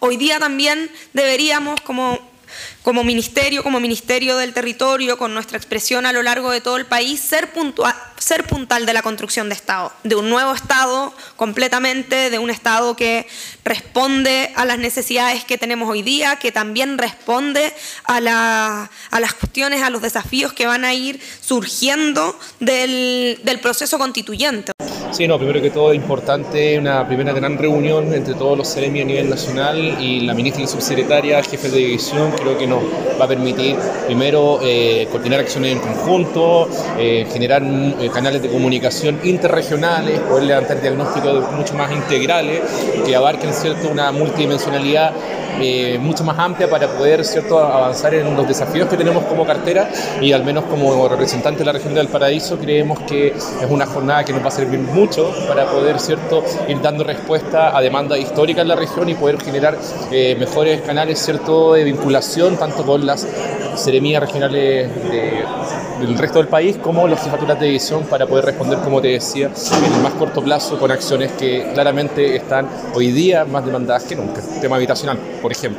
Hoy día también deberíamos, como como ministerio, como ministerio del territorio, con nuestra expresión a lo largo de todo el país, ser, ser puntal de la construcción de Estado, de un nuevo Estado completamente, de un Estado que responde a las necesidades que tenemos hoy día, que también responde a, las cuestiones, a los desafíos que van a ir surgiendo del, del proceso constituyente. Sí, no, primero que todo es importante una primera gran reunión entre todos los CEREMI a nivel nacional y la ministra y la subsecretaria, jefe de división, creo que nos va a permitir primero eh, coordinar acciones en conjunto, eh, generar eh, canales de comunicación interregionales, poder levantar diagnósticos mucho más integrales que abarquen cierto una multidimensionalidad eh, mucho más amplia para poder cierto, avanzar en los desafíos que tenemos como cartera y al menos como representante de la región del Paraíso creemos que es una jornada que nos va a servir mucho para poder cierto, ir dando respuesta a demandas históricas en la región y poder generar eh, mejores canales cierto, de vinculación tanto con las seremías regionales del resto del país como las jefaturas de para poder responder, como te decía, en el más corto plazo con acciones que claramente están hoy día más demandadas que nunca. Tema habitacional, por ejemplo.